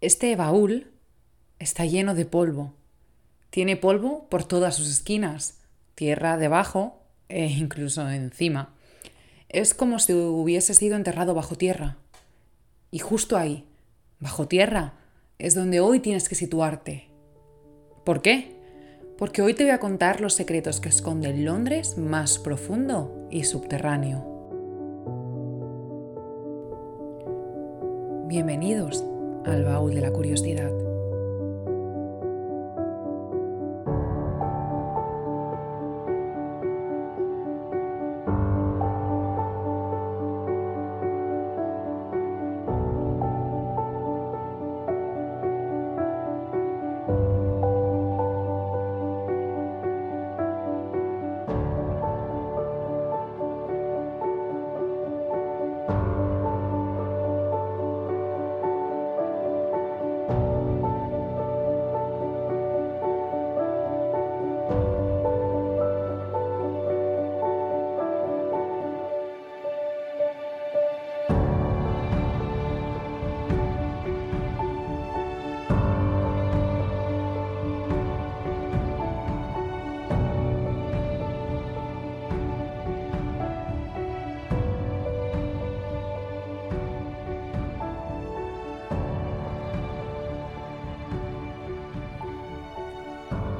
Este baúl está lleno de polvo. Tiene polvo por todas sus esquinas, tierra debajo e incluso encima. Es como si hubiese sido enterrado bajo tierra. Y justo ahí, bajo tierra, es donde hoy tienes que situarte. ¿Por qué? Porque hoy te voy a contar los secretos que esconde Londres más profundo y subterráneo. Bienvenidos al baúl de la curiosidad.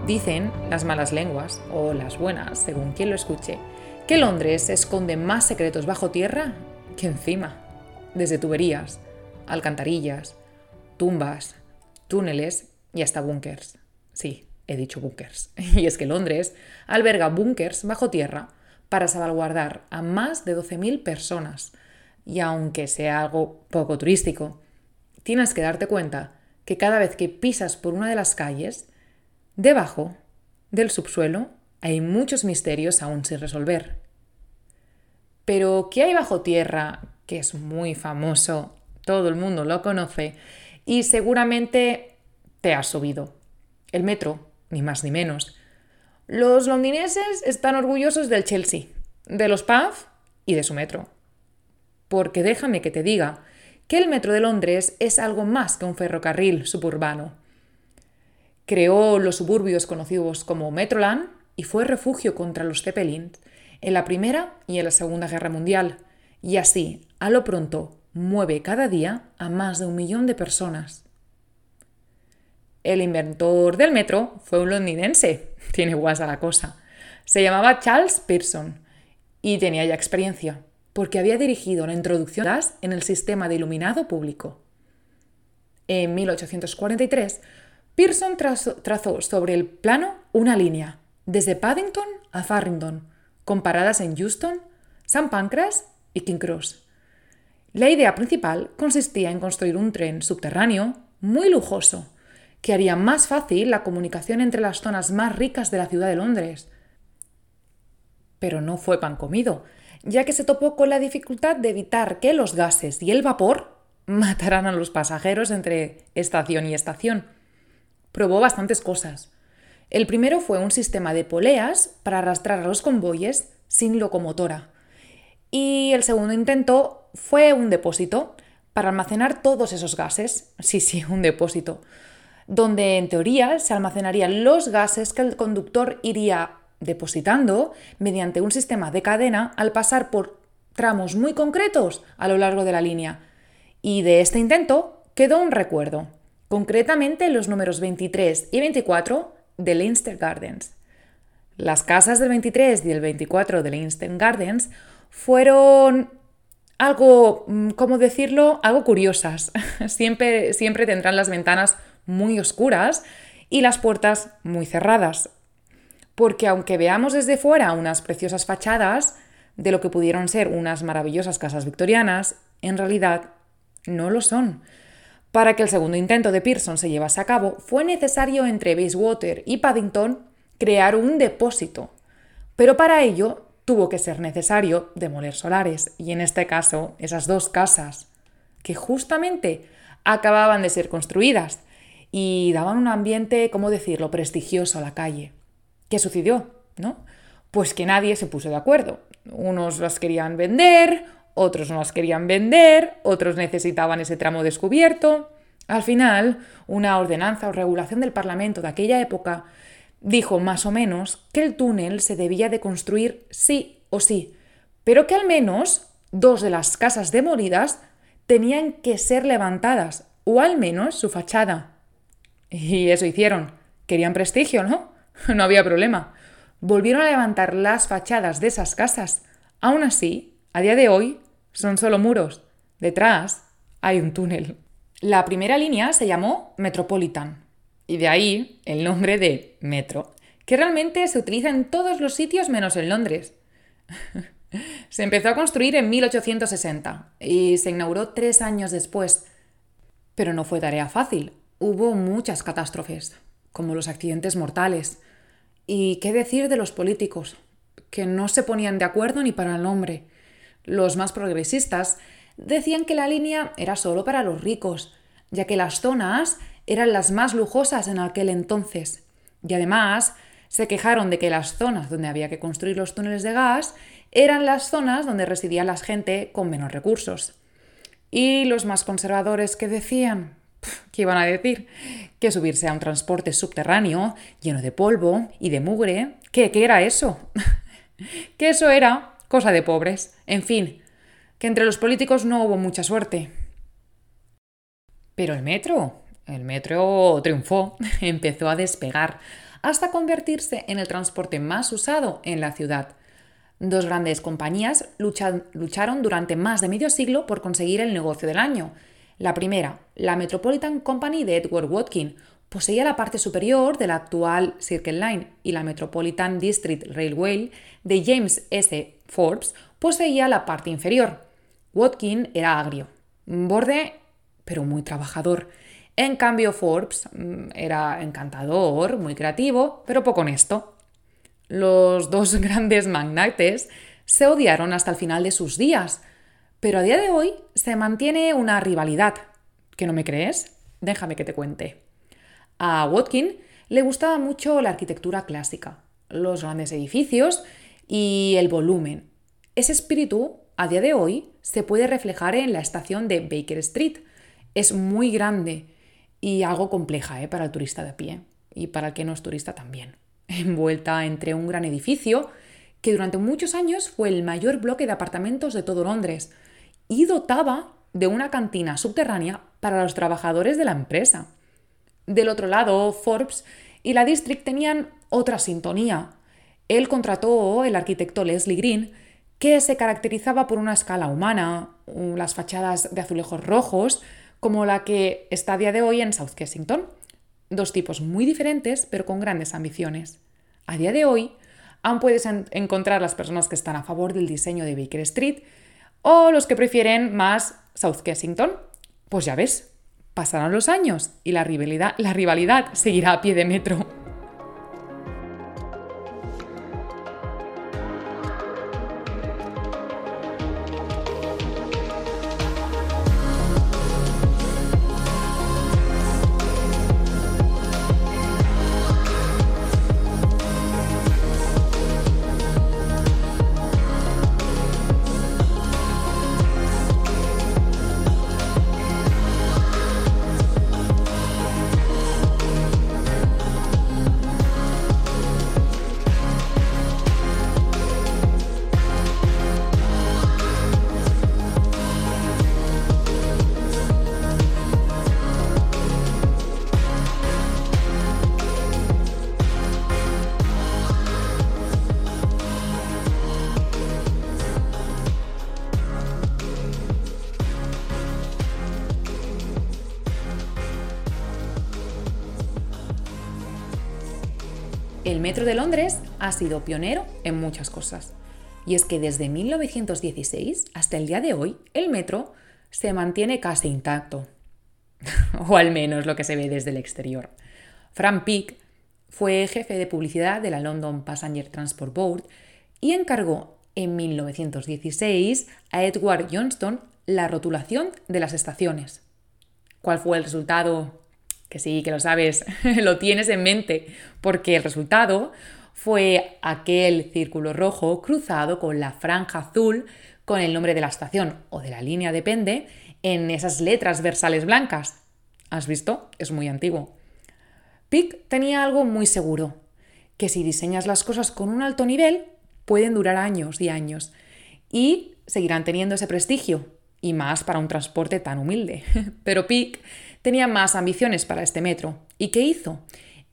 Dicen las malas lenguas, o las buenas, según quien lo escuche, que Londres esconde más secretos bajo tierra que encima, desde tuberías, alcantarillas, tumbas, túneles y hasta búnkers. Sí, he dicho búnkers. Y es que Londres alberga búnkers bajo tierra para salvaguardar a más de 12.000 personas. Y aunque sea algo poco turístico, tienes que darte cuenta que cada vez que pisas por una de las calles, Debajo del subsuelo hay muchos misterios aún sin resolver. Pero, ¿qué hay bajo tierra? Que es muy famoso, todo el mundo lo conoce y seguramente te has subido. El metro, ni más ni menos. Los londinenses están orgullosos del Chelsea, de los pubs y de su metro. Porque déjame que te diga que el metro de Londres es algo más que un ferrocarril suburbano Creó los suburbios conocidos como Metroland y fue refugio contra los Zeppelins en la Primera y en la Segunda Guerra Mundial, y así, a lo pronto, mueve cada día a más de un millón de personas. El inventor del metro fue un londinense, tiene guasa la cosa. Se llamaba Charles Pearson y tenía ya experiencia, porque había dirigido la introducción de gas en el sistema de iluminado público. En 1843 Pearson trazó sobre el plano una línea, desde Paddington a Farringdon, con paradas en Houston, St. Pancras y King Cross. La idea principal consistía en construir un tren subterráneo muy lujoso, que haría más fácil la comunicación entre las zonas más ricas de la ciudad de Londres. Pero no fue pan comido, ya que se topó con la dificultad de evitar que los gases y el vapor mataran a los pasajeros entre estación y estación probó bastantes cosas. El primero fue un sistema de poleas para arrastrar a los convoyes sin locomotora. Y el segundo intento fue un depósito para almacenar todos esos gases. Sí, sí, un depósito. Donde en teoría se almacenarían los gases que el conductor iría depositando mediante un sistema de cadena al pasar por tramos muy concretos a lo largo de la línea. Y de este intento quedó un recuerdo concretamente los números 23 y 24 de Leinster Gardens. Las casas del 23 y el 24 de Leinster Gardens fueron algo, mm, ¿cómo decirlo?, algo curiosas. siempre, siempre tendrán las ventanas muy oscuras y las puertas muy cerradas. Porque aunque veamos desde fuera unas preciosas fachadas de lo que pudieron ser unas maravillosas casas victorianas, en realidad no lo son para que el segundo intento de Pearson se llevase a cabo, fue necesario entre Bayswater y Paddington crear un depósito, pero para ello tuvo que ser necesario demoler solares, y en este caso esas dos casas, que justamente acababan de ser construidas y daban un ambiente, ¿cómo decirlo?, prestigioso a la calle. ¿Qué sucedió? ¿No? Pues que nadie se puso de acuerdo. Unos las querían vender, otros no las querían vender, otros necesitaban ese tramo descubierto, Al final, una ordenanza o regulación del Parlamento de aquella época dijo más o menos que el túnel se debía de construir sí o sí, pero que al menos dos de las casas demolidas tenían que ser levantadas, o al menos su fachada. Y eso hicieron. Querían prestigio, ¿no? No había problema. Volvieron a levantar las fachadas de esas casas. Aún así, a día de hoy, son solo muros. Detrás hay un túnel. La primera línea se llamó Metropolitan, y de ahí el nombre de metro, que realmente se utiliza en todos los sitios menos en Londres. se empezó a construir en 1860 y se inauguró tres años después. Pero no fue tarea fácil. Hubo muchas catástrofes, como los accidentes mortales. ¿Y qué decir de los políticos? Que no se ponían de acuerdo ni para el nombre. Los más progresistas decían que la línea era solo para los ricos, ya que las zonas eran las más lujosas en aquel entonces. Y además se quejaron de que las zonas donde había que construir los túneles de gas eran las zonas donde residía la gente con menos recursos. Y los más conservadores que decían, ¿qué iban a decir? Que subirse a un transporte subterráneo lleno de polvo y de mugre, ¿qué, qué era eso? que eso era cosa de pobres. En fin, que entre los políticos no hubo mucha suerte. Pero el metro, el metro triunfó, empezó a despegar, hasta convertirse en el transporte más usado en la ciudad. Dos grandes compañías lucharon durante más de medio siglo por conseguir el negocio del año. La primera, la Metropolitan Company de Edward Watkin, poseía la parte superior de la actual Circle Line y la Metropolitan District Railway de James S. Forbes poseía la parte inferior. Watkin era agrio, borde pero muy trabajador. En cambio, Forbes mm, era encantador, muy creativo, pero poco honesto. Los dos grandes magnates se odiaron hasta el final de sus días, pero a día de hoy se mantiene una rivalidad. ¿Que no me crees? Déjame que te cuente. A Watkin le gustaba mucho la arquitectura clásica, los grandes edificios y el volumen. Ese espíritu, a día de hoy, se puede reflejar en la estación de Baker Street. Es muy grande y algo compleja ¿eh? para el turista de a pie y para el que no es turista también envuelta entre un gran edificio que durante muchos años fue el mayor bloque de apartamentos de todo Londres y dotaba de una cantina subterránea para los trabajadores de la empresa. Del otro lado, Forbes y la District tenían otra sintonía. Él contrató el arquitecto Leslie Green, que se caracterizaba por una escala humana, las fachadas de azulejos rojos, como la que está a día de hoy en South Kensington. Dos tipos muy diferentes, pero con grandes ambiciones. A día de hoy, aún puedes encontrar las personas que están a favor del diseño de Baker Street o los que prefieren más South Kensington. Pues ya ves, pasarán los años y la rivalidad seguirá a pie de metro. Metro de Londres ha sido pionero en muchas cosas. Y es que desde 1916 hasta el día de hoy, el metro se mantiene casi intacto. o al menos lo que se ve desde el exterior. Frank Peake fue jefe de publicidad de la London Passenger Transport Board y encargó en 1916 a Edward Johnston la rotulación de las estaciones. ¿Cuál fue el resultado que sí, que lo sabes, lo tienes en mente, porque el resultado fue aquel círculo rojo cruzado con la franja azul con el nombre de la estación o de la línea, depende, en esas letras versales blancas. ¿Has visto? Es muy antiguo. Pick tenía algo muy seguro, que si diseñas las cosas con un alto nivel, pueden durar años y años y seguirán teniendo ese prestigio, y más para un transporte tan humilde. Pero Pick tenía más ambiciones para este metro. ¿Y qué hizo?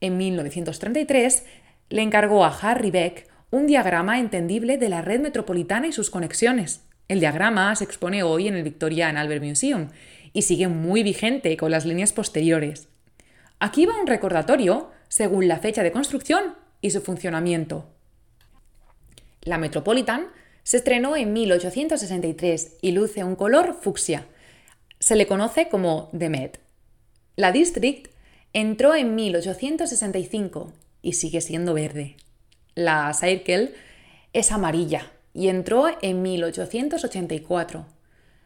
En 1933 le encargó a Harry Beck un diagrama entendible de la red metropolitana y sus conexiones. El diagrama se expone hoy en el Victoria and Albert Museum y sigue muy vigente con las líneas posteriores. Aquí va un recordatorio según la fecha de construcción y su funcionamiento. La Metropolitan se estrenó en 1863 y luce un color fucsia. Se le conoce como The Met. La District entró en 1865 y sigue siendo verde. La Circle es amarilla y entró en 1884.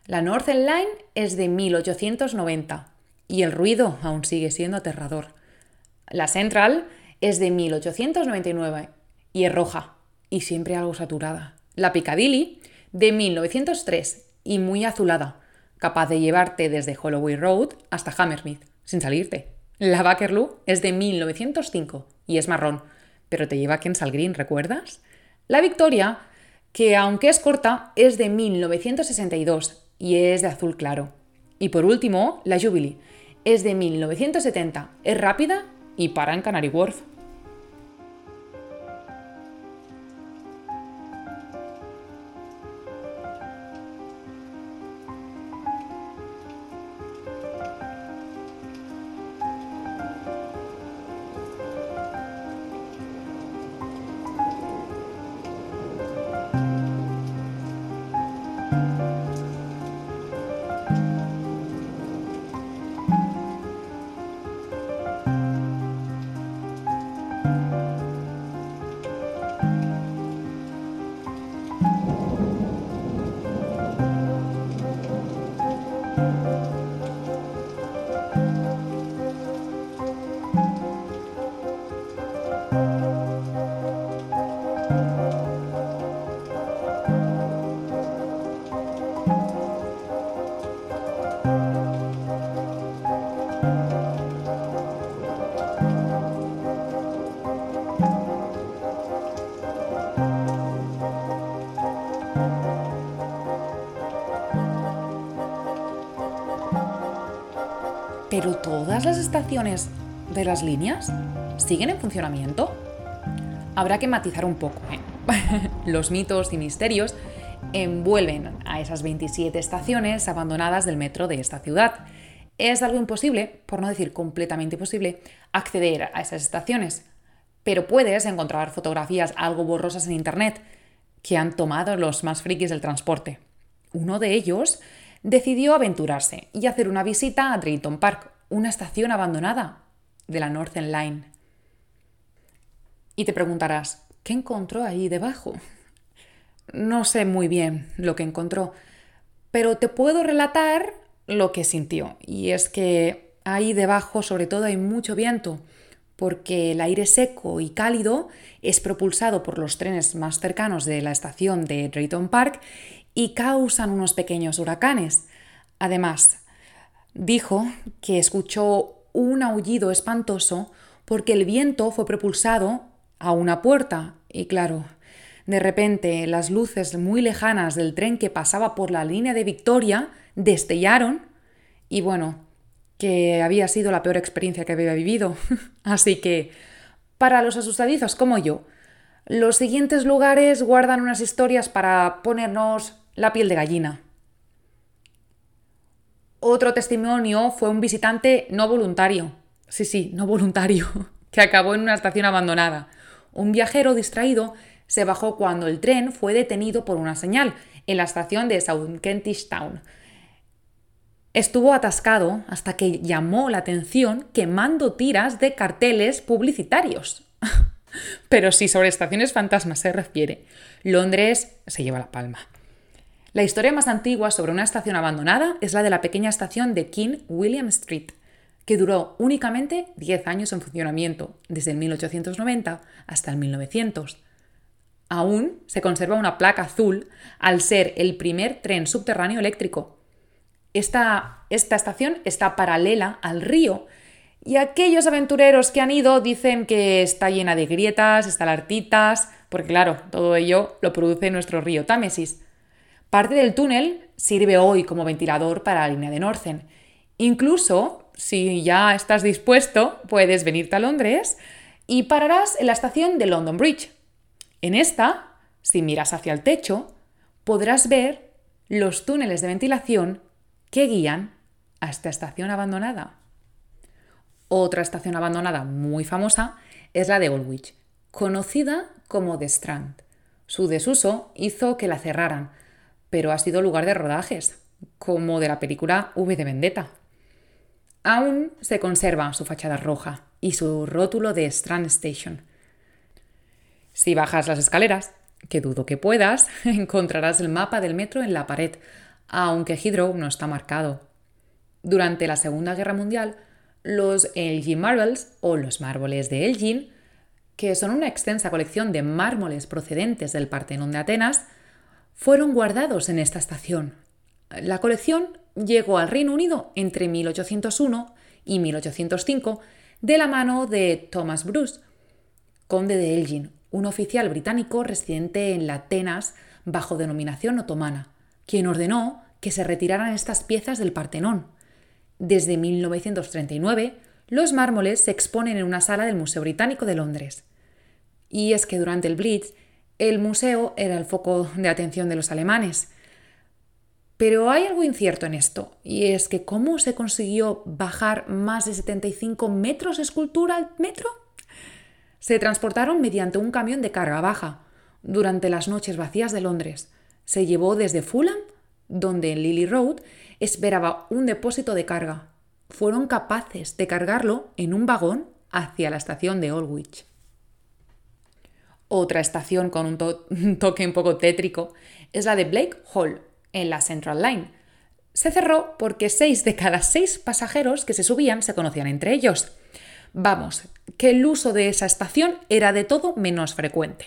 La Northern Line es de 1890 y el ruido aún sigue siendo aterrador. La Central es de 1899 y es roja y siempre algo saturada. La Piccadilly de 1903 y muy azulada, capaz de llevarte desde Holloway Road hasta Hammersmith sin salirte. La Bakerloo es de 1905 y es marrón, pero te lleva a Kensal Green, ¿recuerdas? La Victoria, que aunque es corta, es de 1962 y es de azul claro. Y por último, la Jubilee. Es de 1970, es rápida y para en Canary Wharf. Las estaciones de las líneas siguen en funcionamiento. Habrá que matizar un poco. ¿eh? Los mitos y misterios envuelven a esas 27 estaciones abandonadas del metro de esta ciudad. Es algo imposible, por no decir completamente imposible, acceder a esas estaciones. Pero puedes encontrar fotografías algo borrosas en Internet que han tomado los más frikis del transporte. Uno de ellos decidió aventurarse y hacer una visita a Drayton Park, una estación abandonada de la Northern Line. Y te preguntarás, ¿qué encontró ahí debajo? No sé muy bien lo que encontró, pero te puedo relatar lo que sintió. Y es que ahí debajo sobre todo hay mucho viento, porque el aire seco y cálido es propulsado por los trenes más cercanos de la estación de Drayton Park y causan unos pequeños huracanes. Además, dijo que escuchó un aullido espantoso porque el viento fue propulsado a una puerta y claro, de repente las luces muy lejanas del tren que pasaba por la línea de Victoria destellaron y bueno, que había sido la peor experiencia que había vivido. Así que, para los asustadizos como yo, los siguientes lugares guardan unas historias para ponernos la piel de gallina. Otro testimonio fue un visitante no voluntario, sí, sí, no voluntario, que acabó en una estación abandonada. Un viajero distraído se bajó cuando el tren fue detenido por una señal en la estación de South Kentish Town. Estuvo atascado hasta que llamó la atención quemando tiras de carteles publicitarios. Pero si sobre estaciones fantasmas se refiere, Londres se lleva la palma. La historia más antigua sobre una estación abandonada es la de la pequeña estación de King William Street, que duró únicamente 10 años en funcionamiento, desde el 1890 hasta el 1900. Aún se conserva una placa azul al ser el primer tren subterráneo eléctrico. Esta, esta estación está paralela al río y aquellos aventureros que han ido dicen que está llena de grietas, estalactitas, porque claro, todo ello lo produce nuestro río Támesis. Parte del túnel sirve hoy como ventilador para la línea de Northern. Incluso, si ya estás dispuesto, puedes venirte a Londres y pararás en la estación de London Bridge. En esta, si miras hacia el techo, podrás ver los túneles de ventilación que guían a esta estación abandonada. Otra estación abandonada muy famosa es la de Woolwich, conocida como The Strand. Su desuso hizo que la cerraran, pero ha sido lugar de rodajes, como de la película V de Vendetta. Aún se conserva su fachada roja y su rótulo de Strand Station. Si bajas las escaleras, que dudo que puedas, encontrarás el mapa del metro en la pared, aunque Heathrow no está marcado. Durante la Segunda Guerra Mundial, los Elgin Marbles o los mármoles de Elgin, que son una extensa colección de mármoles procedentes del Partenón de Atenas, fueron guardados en esta estación. La colección llegó al Reino Unido entre 1801 y 1805 de la mano de Thomas Bruce, conde de Elgin, un oficial británico residente en la Atenas bajo denominación otomana, quien ordenó que se retiraran estas piezas del Partenón. Desde 1939, los mármoles se exponen en una sala del Museo Británico de Londres. Y es que durante el Blitz, el museo era el foco de atención de los alemanes, pero hay algo incierto en esto, y es que ¿cómo se consiguió bajar más de 75 metros de escultura al metro? Se transportaron mediante un camión de carga baja durante las noches vacías de Londres. Se llevó desde Fulham, donde en Lily Road esperaba un depósito de carga. Fueron capaces de cargarlo en un vagón hacia la estación de Aldwych. Otra estación con un, toque un poco tétrico es la de Blake Hall, en la Central Line. Se cerró porque seis de cada seis pasajeros que se subían se conocían entre ellos. Vamos, que el uso de esa estación era de todo menos frecuente.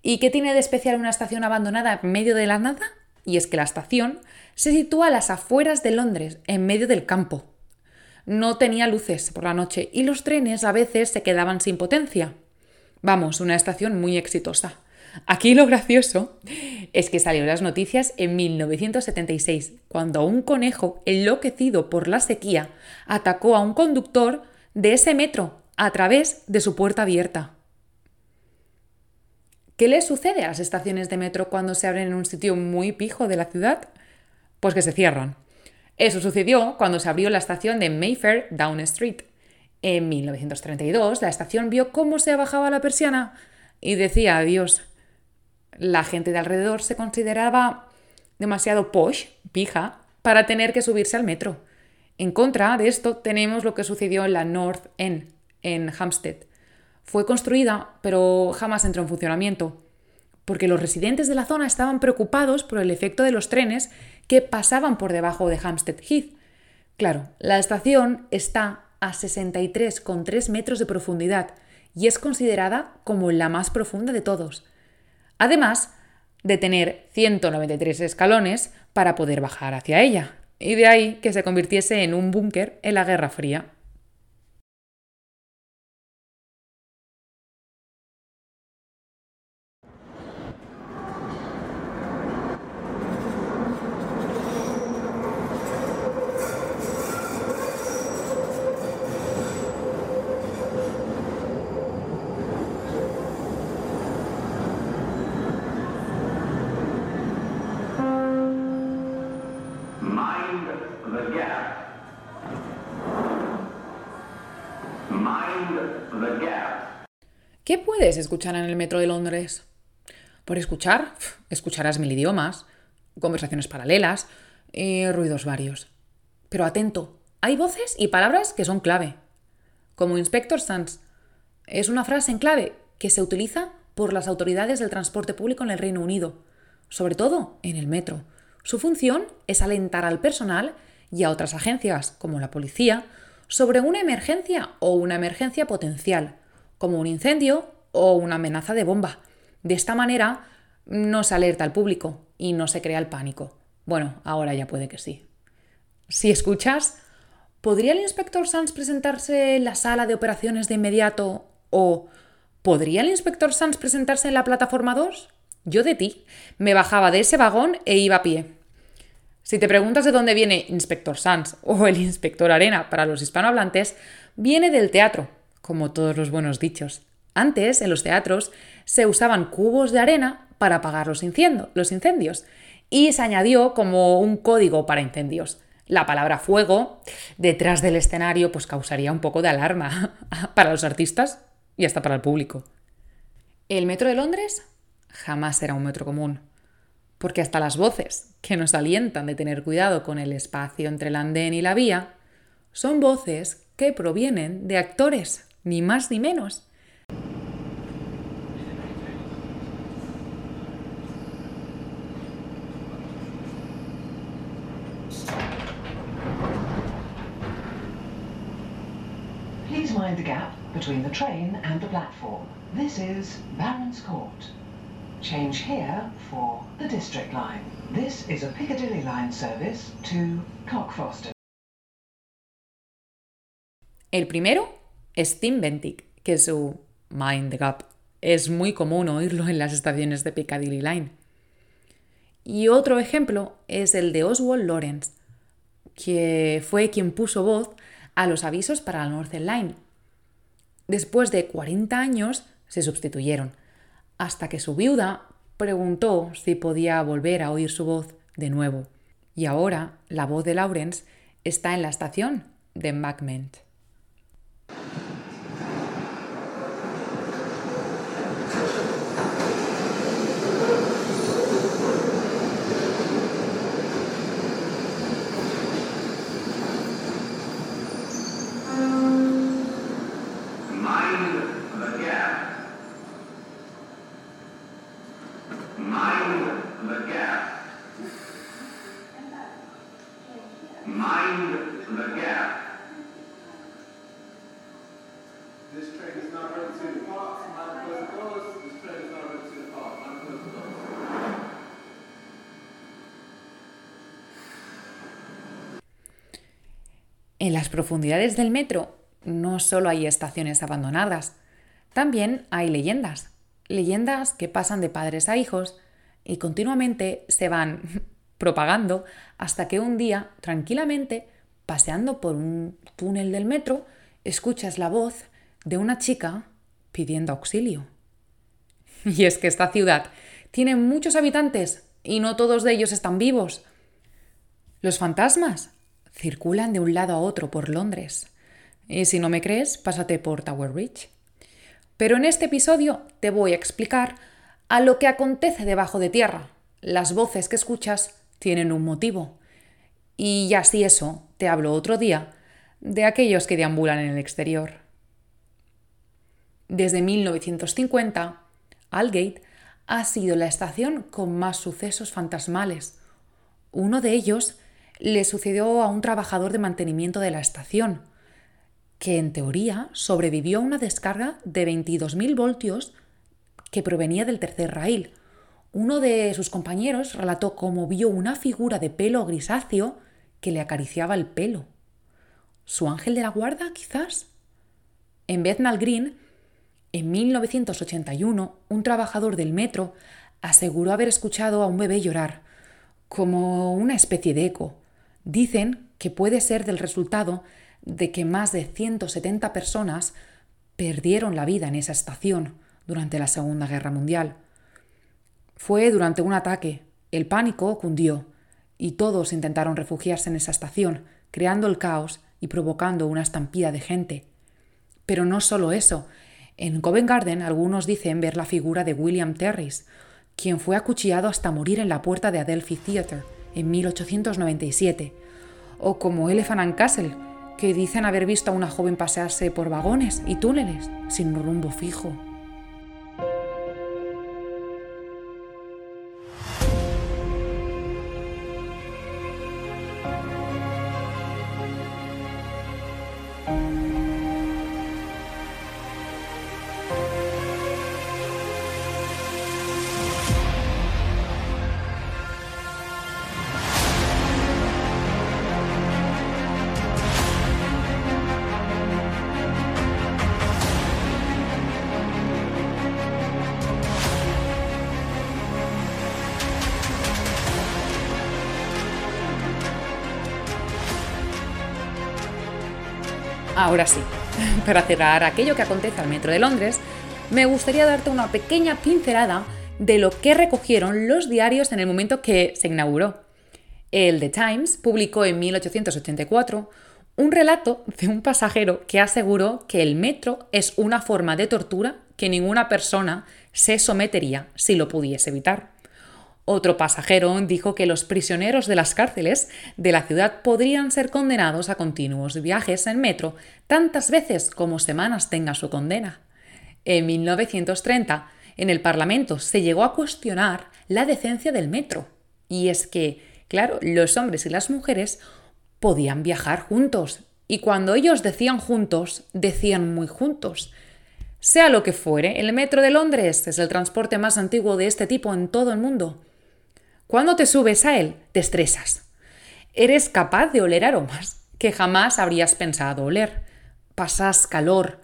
¿Y qué tiene de especial una estación abandonada en medio de la nada? Y es que la estación se sitúa a las afueras de Londres, en medio del campo. No tenía luces por la noche y los trenes a veces se quedaban sin potencia. Vamos, una estación muy exitosa. Aquí lo gracioso es que salió las noticias en 1976, cuando un conejo enloquecido por la sequía atacó a un conductor de ese metro a través de su puerta abierta. ¿Qué le sucede a las estaciones de metro cuando se abren en un sitio muy pijo de la ciudad? Pues que se cierran. Eso sucedió cuando se abrió la estación de Mayfair Down Street. En 1932, la estación vio cómo se bajaba la persiana y decía adiós la gente de alrededor se consideraba demasiado posh, pija, para tener que subirse al metro. En contra de esto tenemos lo que sucedió en la North End, en Hampstead. Fue construida, pero jamás entró en funcionamiento, porque los residentes de la zona estaban preocupados por el efecto de los trenes que pasaban por debajo de Hampstead Heath. Claro, la estación está a 63,3 metros de profundidad y es considerada como la más profunda de todos además de tener 193 escalones para poder bajar hacia ella, y de ahí que se convirtiese en un búnker en la Guerra Fría. ¿Qué puedes escuchar en el metro de Londres? Por escuchar, escucharás mil idiomas, conversaciones paralelas y ruidos varios. Pero atento, hay voces y palabras que son clave. Como Inspector Sans. Es una frase en clave que se utiliza por las autoridades del transporte público en el Reino Unido, sobre todo en el metro. Su función es alentar al personal y a otras agencias, como la policía, sobre una emergencia o una emergencia potencial, como un incendio o una amenaza de bomba. De esta manera no se alerta al público y no se crea el pánico. Bueno, ahora ya puede que sí. Si escuchas, ¿podría el inspector Sands presentarse en la sala de operaciones de inmediato? ¿O ¿podría el inspector Sands presentarse en la plataforma 2? Yo de ti. Me bajaba de ese vagón e iba a pie. Si te preguntas de dónde viene Inspector Sands o el Inspector Arena para los hispanohablantes, viene del teatro, como todos los buenos dichos. Antes, en los teatros, se usaban cubos de arena para apagar los, los incendios y se añadió como un código para incendios. La palabra fuego detrás del escenario pues causaría un poco de alarma para los artistas y hasta para el público. El metro de Londres jamás será un metro común, porque hasta las voces que nos alientan de tener cuidado con el espacio entre el andén y la vía son voces que provienen de actores, ni más ni menos. Mind the gap between the train and the platform. This is Baron's Court. Change here for the District Line. This is a Piccadilly Line service to Cockfosters. El primero es Tim Bentic, que su Mind the Gap. Es muy común oírlo en las estaciones de Piccadilly Line. Y otro ejemplo es el de Oswald Lawrence, que fue quien puso voz a los avisos para la Northern Line. Después de 40 años se sustituyeron, hasta que su viuda preguntó si podía volver a oír su voz de nuevo. Y ahora la voz de Lawrence está en la estación de Embankment. En las profundidades del metro no solo hay estaciones abandonadas, también hay leyendas. Leyendas que pasan de padres a hijos y continuamente se van propagando hasta que un día, tranquilamente, paseando por un túnel del metro, escuchas la voz de una chica pidiendo auxilio. Y es que esta ciudad tiene muchos habitantes y no todos de ellos están vivos. Los fantasmas circulan de un lado a otro por Londres. Y si no me crees, pásate por Tower Bridge. Pero en este episodio te voy a explicar a lo que acontece debajo de tierra. Las voces que escuchas tienen un motivo. Y ya si eso, te hablo otro día de aquellos que deambulan en el exterior. Desde 1950, Aldgate ha sido la estación con más sucesos fantasmales. Uno de ellos le sucedió a un trabajador de mantenimiento de la estación, que en teoría sobrevivió a una descarga de 22.000 voltios que provenía del tercer rail. Uno de sus compañeros relató cómo vio una figura de pelo grisáceo que le acariciaba el pelo. ¿Su ángel de la guarda, quizás? En Bethnal Green, en 1981, un trabajador del metro aseguró haber escuchado a un bebé llorar, como una especie de eco. Dicen que puede ser del resultado de que más de 170 personas perdieron la vida en esa estación durante la Segunda Guerra Mundial. Fue durante un ataque. El pánico cundió y todos intentaron refugiarse en esa estación, creando el caos y provocando una estampida de gente. Pero no solo eso. En Covent Garden algunos dicen ver la figura de William Terris, quien fue acuchillado hasta morir en la puerta de Adelphi Theatre en 1897, o como Elephant and Castle, que dicen haber visto a una joven pasearse por vagones y túneles sin rumbo fijo. Ahora sí, para cerrar aquello que acontece al Metro de Londres, me gustaría darte una pequeña pincelada de lo que recogieron los diarios en el momento que se inauguró. El The Times publicó en 1884 un relato de un pasajero que aseguró que el metro es una forma de tortura que ninguna persona se sometería si lo pudiese evitar. Otro pasajero dijo que los prisioneros de las cárceles de la ciudad podrían ser condenados a continuos viajes en metro tantas veces como semanas tenga su condena. En 1930, en el Parlamento se llegó a cuestionar la decencia del metro. Y es que, claro, los hombres y las mujeres podían viajar juntos. Y cuando ellos decían juntos, decían muy juntos. Sea lo que fuere, el metro de Londres es el transporte más antiguo de este tipo en todo el mundo. Cuando te subes a él, te estresas. Eres capaz de oler aromas que jamás habrías pensado oler. Pasas calor,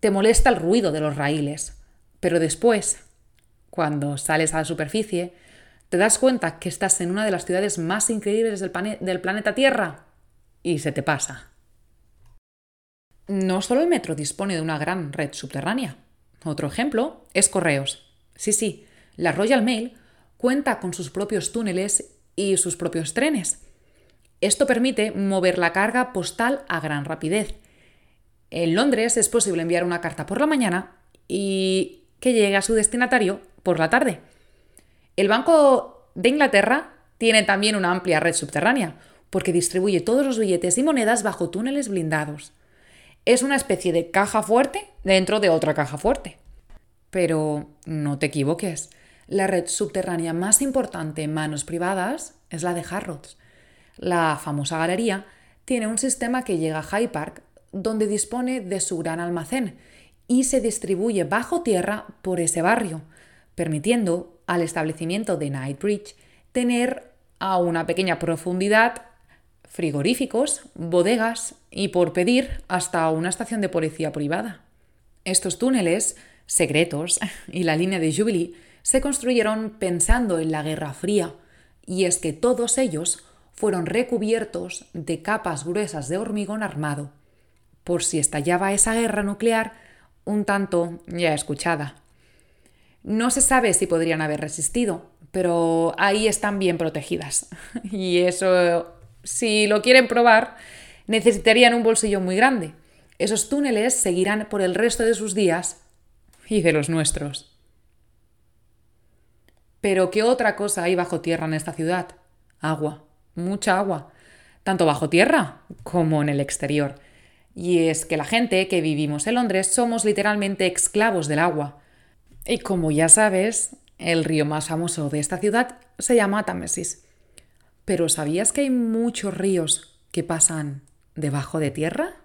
te molesta el ruido de los raíles, pero después, cuando sales a la superficie, te das cuenta que estás en una de las ciudades más increíbles del, del planeta Tierra y se te pasa. No solo el metro dispone de una gran red subterránea. Otro ejemplo es correos. Sí, sí, la Royal Mail cuenta con sus propios túneles y sus propios trenes. Esto permite mover la carga postal a gran rapidez en Londres es posible enviar una carta por la mañana y que llegue a su destinatario por la tarde. El Banco de Inglaterra tiene también una amplia red subterránea, porque distribuye todos los billetes y monedas bajo túneles blindados. Es una especie de caja fuerte dentro de otra caja fuerte. Pero no te equivoques, la red subterránea más importante en manos privadas es la de Harrods. La famosa galería tiene un sistema que llega a Hyde Park donde dispone de su gran almacén y se distribuye bajo tierra por ese barrio, permitiendo al establecimiento de Knightsbridge tener a una pequeña profundidad frigoríficos, bodegas y por pedir hasta una estación de policía privada. Estos túneles secretos y la línea de Jubilee se construyeron pensando en la Guerra Fría, y es que todos ellos fueron recubiertos de capas gruesas de hormigón armado por si estallaba esa guerra nuclear un tanto ya escuchada. No se sabe si podrían haber resistido, pero ahí están bien protegidas. Y eso, si lo quieren probar, necesitarían un bolsillo muy grande. Esos túneles seguirán por el resto de sus días y de los nuestros. Pero ¿qué otra cosa hay bajo tierra en esta ciudad? Agua, mucha agua, tanto bajo tierra como en el exterior. Y es que la gente que vivimos en Londres somos literalmente esclavos del agua. Y como ya sabes, el río más famoso de esta ciudad se llama Támesis. Pero ¿sabías que hay muchos ríos que pasan debajo de tierra?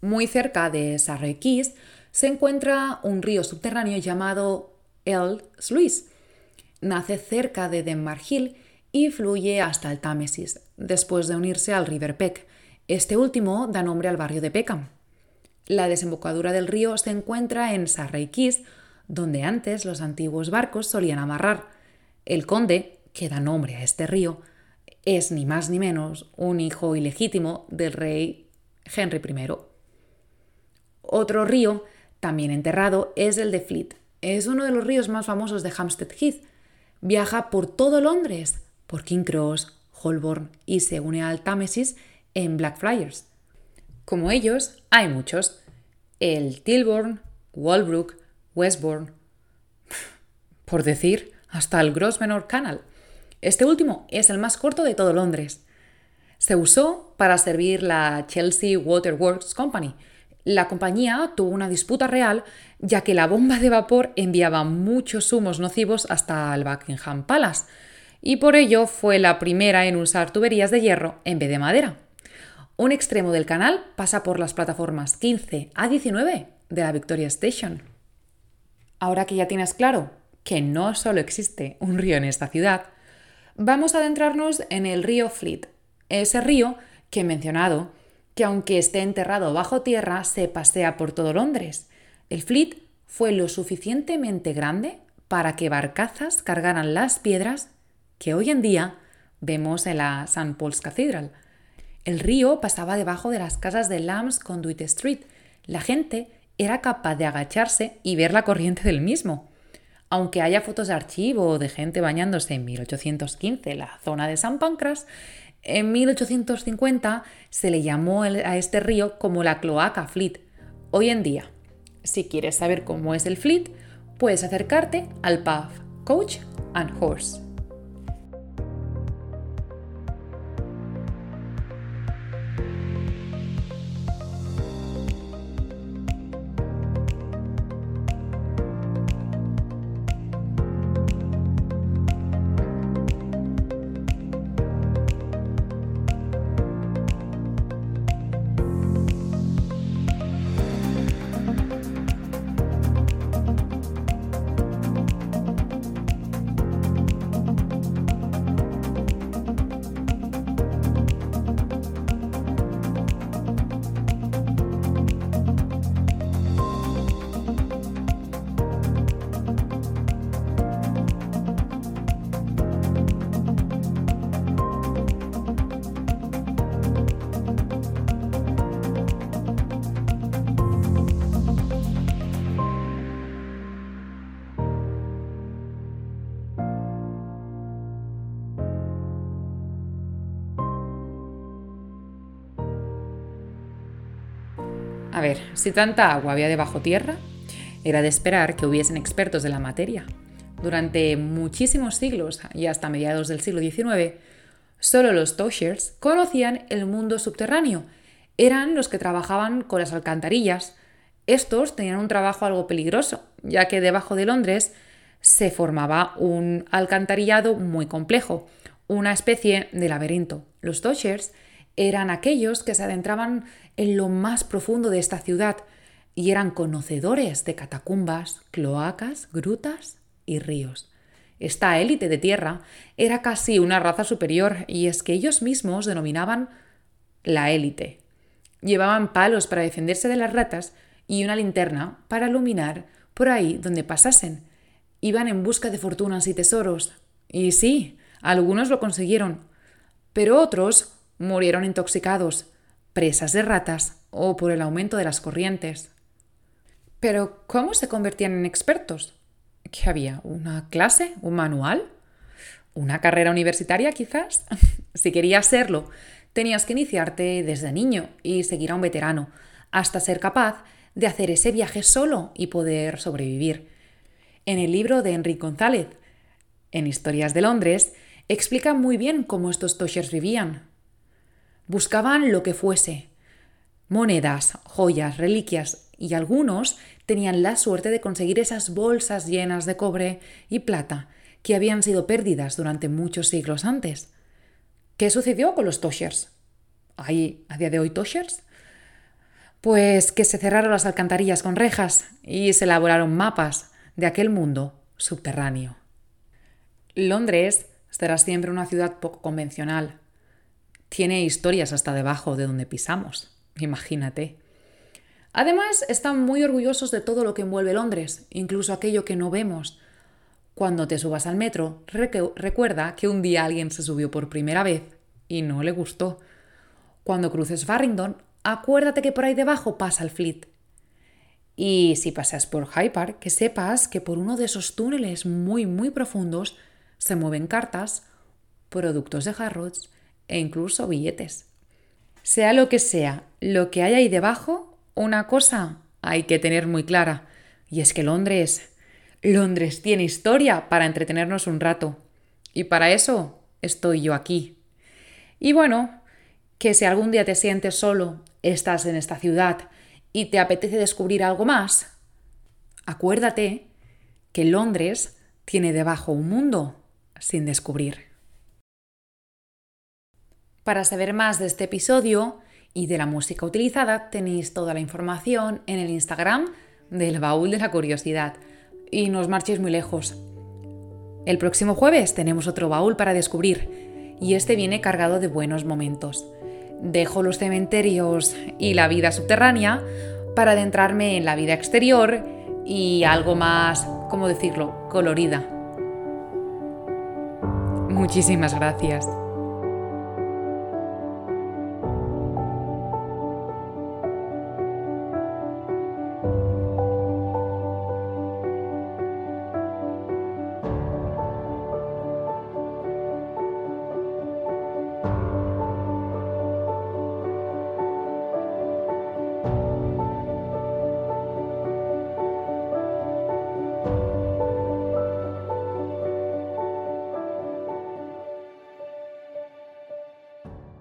Muy cerca de Surrey Keys se encuentra un río subterráneo llamado El Sluice. Nace cerca de Denmark Hill y fluye hasta el Támesis, después de unirse al River Peck, este último da nombre al barrio de Peckham. La desembocadura del río se encuentra en Keys, donde antes los antiguos barcos solían amarrar. El conde, que da nombre a este río, es ni más ni menos un hijo ilegítimo del rey Henry I. Otro río, también enterrado, es el de Fleet. Es uno de los ríos más famosos de Hampstead Heath. Viaja por todo Londres, por King Cross, Holborn y se une al Támesis en Blackfriars. Como ellos, hay muchos. El Tilburn, Walbrook, Westbourne. Por decir, hasta el Grosvenor Canal. Este último es el más corto de todo Londres. Se usó para servir la Chelsea Waterworks Company. La compañía tuvo una disputa real ya que la bomba de vapor enviaba muchos humos nocivos hasta el Buckingham Palace y por ello fue la primera en usar tuberías de hierro en vez de madera. Un extremo del canal pasa por las plataformas 15 a 19 de la Victoria Station. Ahora que ya tienes claro que no solo existe un río en esta ciudad, vamos a adentrarnos en el río Fleet, ese río que he mencionado, que aunque esté enterrado bajo tierra, se pasea por todo Londres. El Fleet fue lo suficientemente grande para que barcazas cargaran las piedras que hoy en día vemos en la St. Paul's Cathedral, El río pasaba debajo de las casas de Lamb's Conduit Street. La gente era capaz de agacharse y ver la corriente del mismo. Aunque haya fotos de archivo de gente bañándose en 1815 en la zona de San Pancras, en 1850 se le llamó a este río como la cloaca Fleet. Hoy en día, si quieres saber cómo es el Fleet, puedes acercarte al pub Coach and Horse. Si tanta agua había debajo tierra, era de esperar que hubiesen expertos de la materia. Durante muchísimos siglos y hasta mediados del siglo XIX, solo los Toshers conocían el mundo subterráneo. Eran los que trabajaban con las alcantarillas. Estos tenían un trabajo algo peligroso, ya que debajo de Londres se formaba un alcantarillado muy complejo, una especie de laberinto. Los Toshers eran aquellos que se adentraban en lo más profundo de esta ciudad y eran conocedores de catacumbas, cloacas, grutas y ríos. Esta élite de tierra era casi una raza superior y es que ellos mismos denominaban la élite. Llevaban palos para defenderse de las ratas y una linterna para iluminar por ahí donde pasasen. Iban en busca de fortunas y tesoros. Y sí, algunos lo consiguieron, pero otros murieron intoxicados, presas de ratas o por el aumento de las corrientes. Pero, ¿cómo se convertían en expertos? ¿Qué había? ¿Una clase? ¿Un manual? ¿Una carrera universitaria quizás? si querías serlo, tenías que iniciarte desde niño y seguir a un veterano, hasta ser capaz de hacer ese viaje solo y poder sobrevivir. En el libro de Enrique González, en Historias de Londres, explica muy bien cómo estos toshers vivían, Buscaban lo que fuese, monedas, joyas, reliquias, y algunos tenían la suerte de conseguir esas bolsas llenas de cobre y plata que habían sido perdidas durante muchos siglos antes. ¿Qué sucedió con los Toshers? ¿Hay a día de hoy Toshers? Pues que se cerraron las alcantarillas con rejas y se elaboraron mapas de aquel mundo subterráneo. Londres será siempre una ciudad poco convencional, tiene historias hasta debajo de donde pisamos, imagínate. Además, están muy orgullosos de todo lo que envuelve Londres, incluso aquello que no vemos. Cuando te subas al metro, recuerda que un día alguien se subió por primera vez y no le gustó. Cuando cruces Farringdon, acuérdate que por ahí debajo pasa el Fleet. Y si pasas por Hyde Park, que sepas que por uno de esos túneles muy, muy profundos se mueven cartas, productos de Harrods e incluso billetes. Sea lo que sea, lo que hay ahí debajo, una cosa hay que tener muy clara, y es que Londres, Londres tiene historia para entretenernos un rato. Y para eso estoy yo aquí. Y bueno, que si algún día te sientes solo, estás en esta ciudad y te apetece descubrir algo más, acuérdate que Londres tiene debajo un mundo sin descubrir. Para saber más de este episodio y de la música utilizada, tenéis toda la información en el Instagram del Baúl de la Curiosidad. Y no os marchéis muy lejos. El próximo jueves tenemos otro baúl para descubrir, y este viene cargado de buenos momentos. Dejo los cementerios y la vida subterránea para adentrarme en la vida exterior y algo más, ¿cómo decirlo?, colorida. Muchísimas gracias.